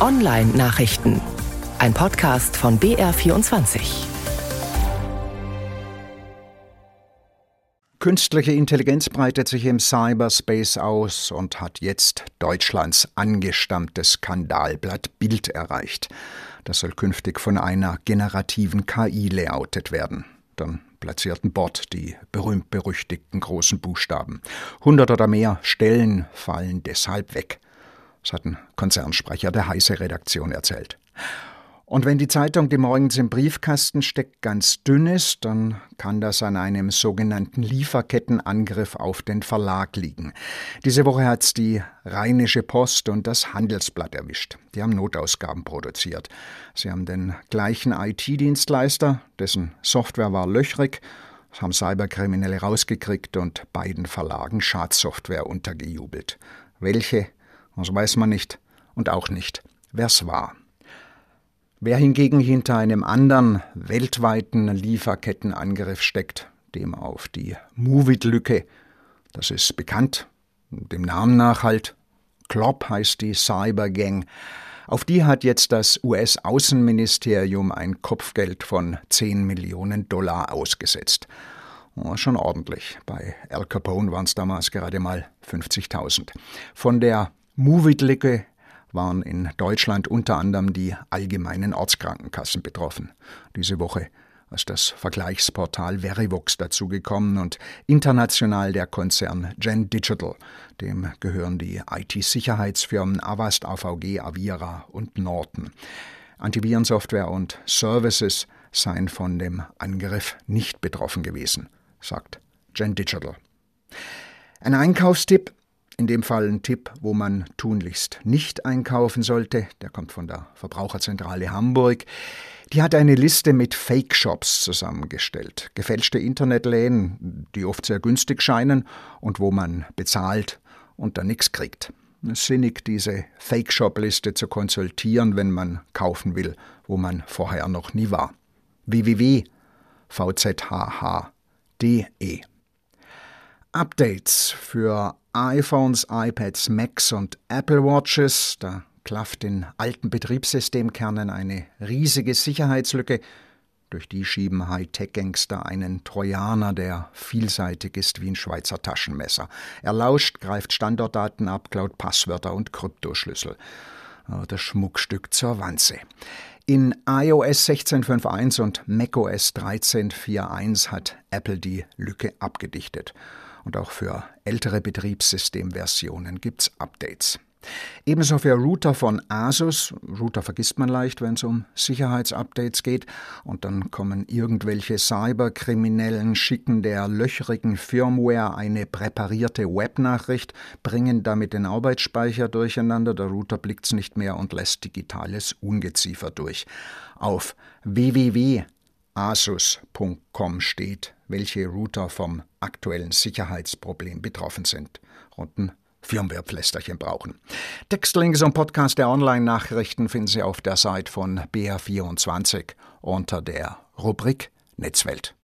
Online-Nachrichten. Ein Podcast von BR24. Künstliche Intelligenz breitet sich im Cyberspace aus und hat jetzt Deutschlands angestammtes Skandalblatt Bild erreicht. Das soll künftig von einer generativen KI layoutet werden. Dann platzierten Bord die berühmt-berüchtigten großen Buchstaben. Hundert oder mehr Stellen fallen deshalb weg. Das hat ein Konzernsprecher der Heise-Redaktion erzählt. Und wenn die Zeitung, die morgens im Briefkasten steckt, ganz dünn ist, dann kann das an einem sogenannten Lieferkettenangriff auf den Verlag liegen. Diese Woche hat's die Rheinische Post und das Handelsblatt erwischt. Die haben Notausgaben produziert. Sie haben den gleichen IT-Dienstleister, dessen Software war löchrig, haben Cyberkriminelle rausgekriegt und beiden Verlagen Schadsoftware untergejubelt. Welche? Das weiß man nicht und auch nicht, wer's war. Wer hingegen hinter einem anderen weltweiten Lieferkettenangriff steckt, dem auf die Movit-Lücke, das ist bekannt, dem Namen nach halt, Klopp heißt die Cybergang, auf die hat jetzt das US-Außenministerium ein Kopfgeld von 10 Millionen Dollar ausgesetzt. Oh, schon ordentlich. Bei Al Capone waren es damals gerade mal 50.000. Von der Movit-Lücke waren in Deutschland unter anderem die allgemeinen Ortskrankenkassen betroffen. Diese Woche ist das Vergleichsportal Verivox dazugekommen und international der Konzern Gen Digital. Dem gehören die IT-Sicherheitsfirmen Avast, AVG, Avira und Norton. Antivirensoftware und Services seien von dem Angriff nicht betroffen gewesen, sagt Gen Digital. Ein Einkaufstipp in dem Fall ein Tipp, wo man tunlichst nicht einkaufen sollte. Der kommt von der Verbraucherzentrale Hamburg. Die hat eine Liste mit Fake-Shops zusammengestellt. Gefälschte Internetläden, die oft sehr günstig scheinen und wo man bezahlt und dann nichts kriegt. Sinnig, diese Fake-Shop-Liste zu konsultieren, wenn man kaufen will, wo man vorher noch nie war. www.vzhh.de Updates für iPhones, iPads, Macs und Apple Watches. Da klafft in alten Betriebssystemkernen eine riesige Sicherheitslücke. Durch die schieben Hightech-Gangster einen Trojaner, der vielseitig ist wie ein Schweizer Taschenmesser. Er lauscht, greift Standortdaten ab, klaut Passwörter und Kryptoschlüssel. Das Schmuckstück zur Wanze. In iOS 16.5.1 und macOS 13.4.1 hat Apple die Lücke abgedichtet und auch für ältere Betriebssystemversionen gibt's Updates. Ebenso für Router von Asus. Router vergisst man leicht, wenn es um Sicherheitsupdates geht. Und dann kommen irgendwelche Cyberkriminellen, schicken der löchrigen Firmware eine präparierte Webnachricht, bringen damit den Arbeitsspeicher durcheinander. Der Router blickt's nicht mehr und lässt digitales Ungeziefer durch. Auf www asus.com steht, welche Router vom aktuellen Sicherheitsproblem betroffen sind. und ein Firmware-Pflästerchen brauchen. Textlinks und Podcast der Online-Nachrichten finden Sie auf der Seite von BR24 unter der Rubrik Netzwelt.